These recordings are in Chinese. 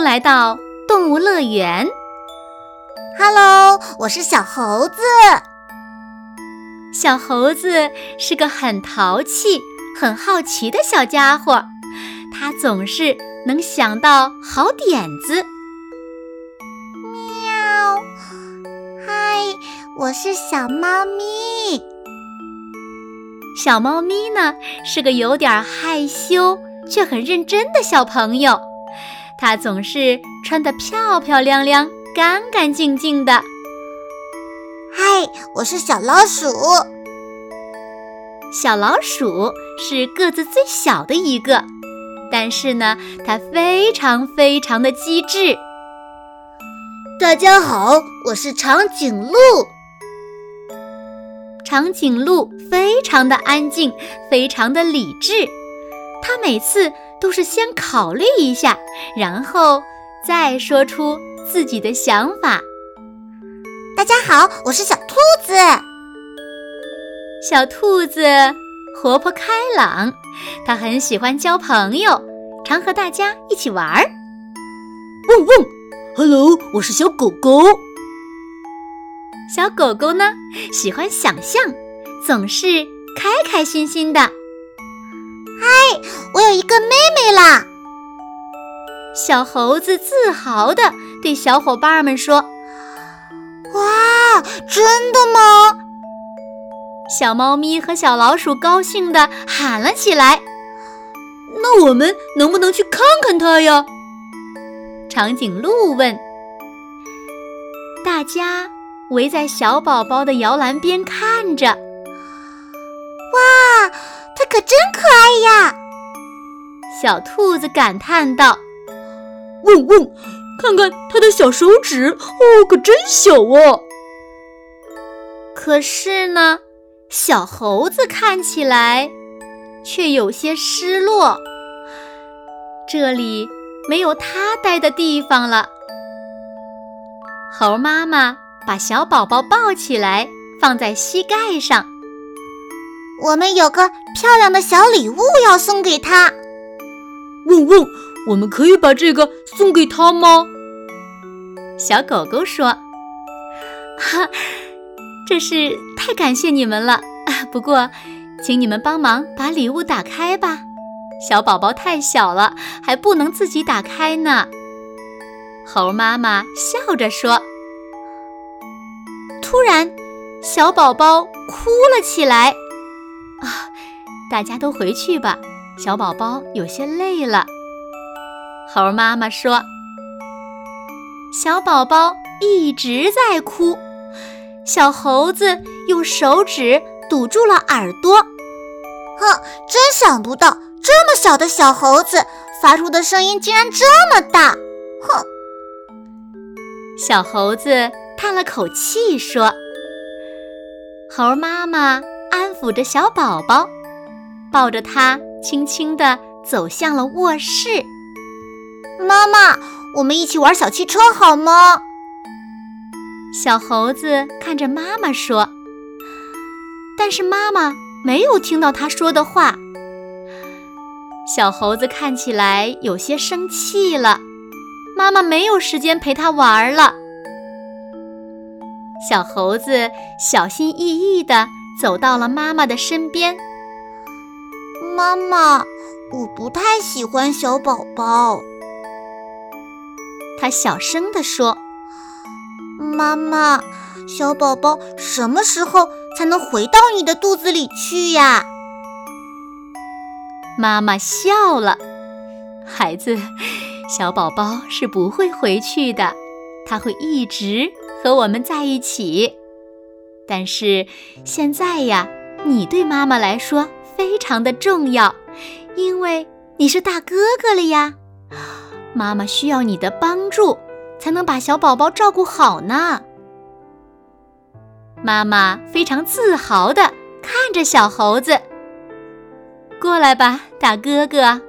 迎来到动物乐园。Hello，我是小猴子。小猴子是个很淘气、很好奇的小家伙，他总是能想到好点子。喵！嗨，我是小猫咪。小猫咪呢，是个有点害羞却很认真的小朋友。它总是穿得漂漂亮亮、干干净净的。嗨，我是小老鼠。小老鼠是个子最小的一个，但是呢，它非常非常的机智。大家好，我是长颈鹿。长颈鹿非常的安静，非常的理智。它每次。都是先考虑一下，然后再说出自己的想法。大家好，我是小兔子。小兔子活泼开朗，它很喜欢交朋友，常和大家一起玩儿。汪汪，Hello，我是小狗狗。小狗狗呢，喜欢想象，总是开开心心的。嗨，我有一个妹妹啦！小猴子自豪地对小伙伴们说：“哇，真的吗？”小猫咪和小老鼠高兴地喊了起来：“那我们能不能去看看它呀？”长颈鹿问。大家围在小宝宝的摇篮边看着。哇！它可真可爱呀！小兔子感叹道：“嗡嗡，看看它的小手指，哦，可真小哦。”可是呢，小猴子看起来却有些失落。这里没有它待的地方了。猴妈妈把小宝宝抱起来，放在膝盖上。我们有个漂亮的小礼物要送给他。嗡嗡，我们可以把这个送给他吗？小狗狗说：“哈，这是太感谢你们了。不过，请你们帮忙把礼物打开吧。小宝宝太小了，还不能自己打开呢。”猴妈妈笑着说。突然，小宝宝哭了起来。啊，大家都回去吧，小宝宝有些累了。猴妈妈说：“小宝宝一直在哭，小猴子用手指堵住了耳朵。哼，真想不到，这么小的小猴子发出的声音竟然这么大。哼！”小猴子叹了口气说：“猴妈妈。”安抚着小宝宝，抱着他，轻轻地走向了卧室。妈妈，我们一起玩小汽车好吗？小猴子看着妈妈说。但是妈妈没有听到他说的话。小猴子看起来有些生气了。妈妈没有时间陪他玩了。小猴子小心翼翼地。走到了妈妈的身边。妈妈，我不太喜欢小宝宝。他小声地说：“妈妈，小宝宝什么时候才能回到你的肚子里去呀？”妈妈笑了：“孩子，小宝宝是不会回去的，他会一直和我们在一起。”但是现在呀，你对妈妈来说非常的重要，因为你是大哥哥了呀！妈妈需要你的帮助，才能把小宝宝照顾好呢。”妈妈非常自豪地看着小猴子。过来吧，大哥哥，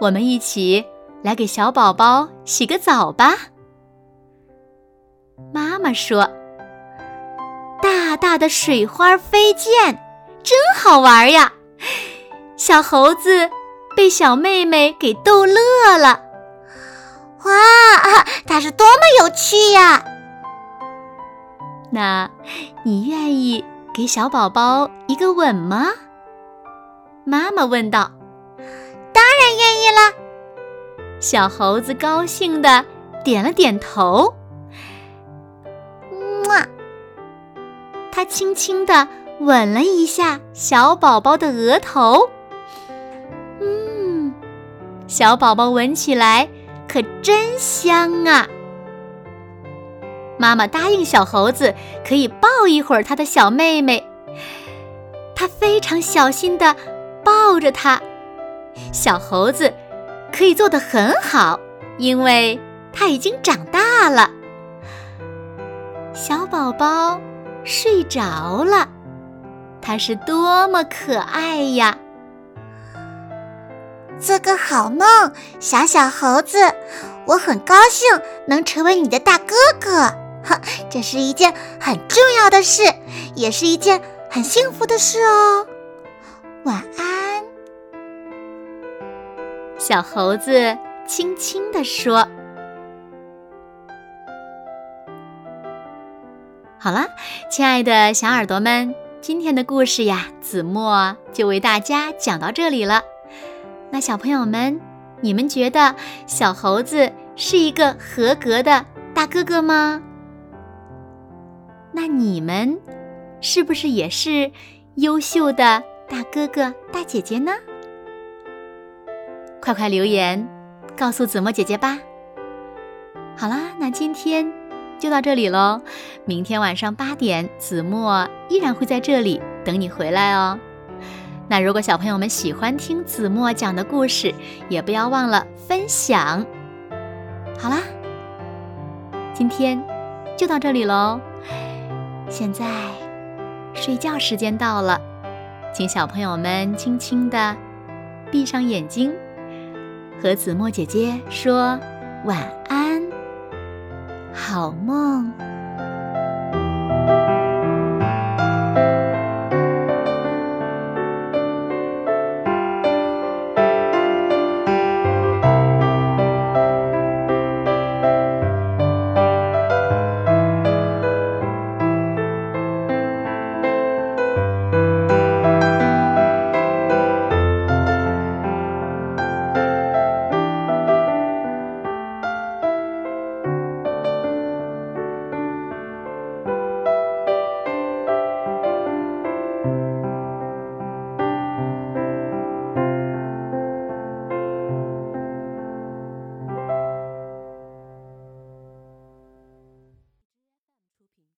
我们一起来给小宝宝洗个澡吧。妈妈说：“大的水花飞溅，真好玩呀！”小猴子被小妹妹给逗乐了。哇，它是多么有趣呀！那，你愿意给小宝宝一个吻吗？妈妈问道：“当然愿意了。”小猴子高兴的点了点头。他轻轻的吻了一下小宝宝的额头。嗯，小宝宝闻起来可真香啊！妈妈答应小猴子可以抱一会儿他的小妹妹。他非常小心的。抱着它，小猴子可以做得很好，因为它已经长大了。小宝宝睡着了，它是多么可爱呀！做个好梦，小小猴子，我很高兴能成为你的大哥哥。哈，这是一件很重要的事，也是一件很幸福的事哦。晚安，小猴子轻轻地说：“好了，亲爱的小耳朵们，今天的故事呀，子墨就为大家讲到这里了。那小朋友们，你们觉得小猴子是一个合格的大哥哥吗？那你们是不是也是优秀的？”大哥哥、大姐姐呢？快快留言告诉子墨姐姐吧。好啦，那今天就到这里喽。明天晚上八点，子墨依然会在这里等你回来哦。那如果小朋友们喜欢听子墨讲的故事，也不要忘了分享。好啦，今天就到这里喽。现在睡觉时间到了。请小朋友们轻轻地闭上眼睛，和子墨姐姐说晚安，好梦。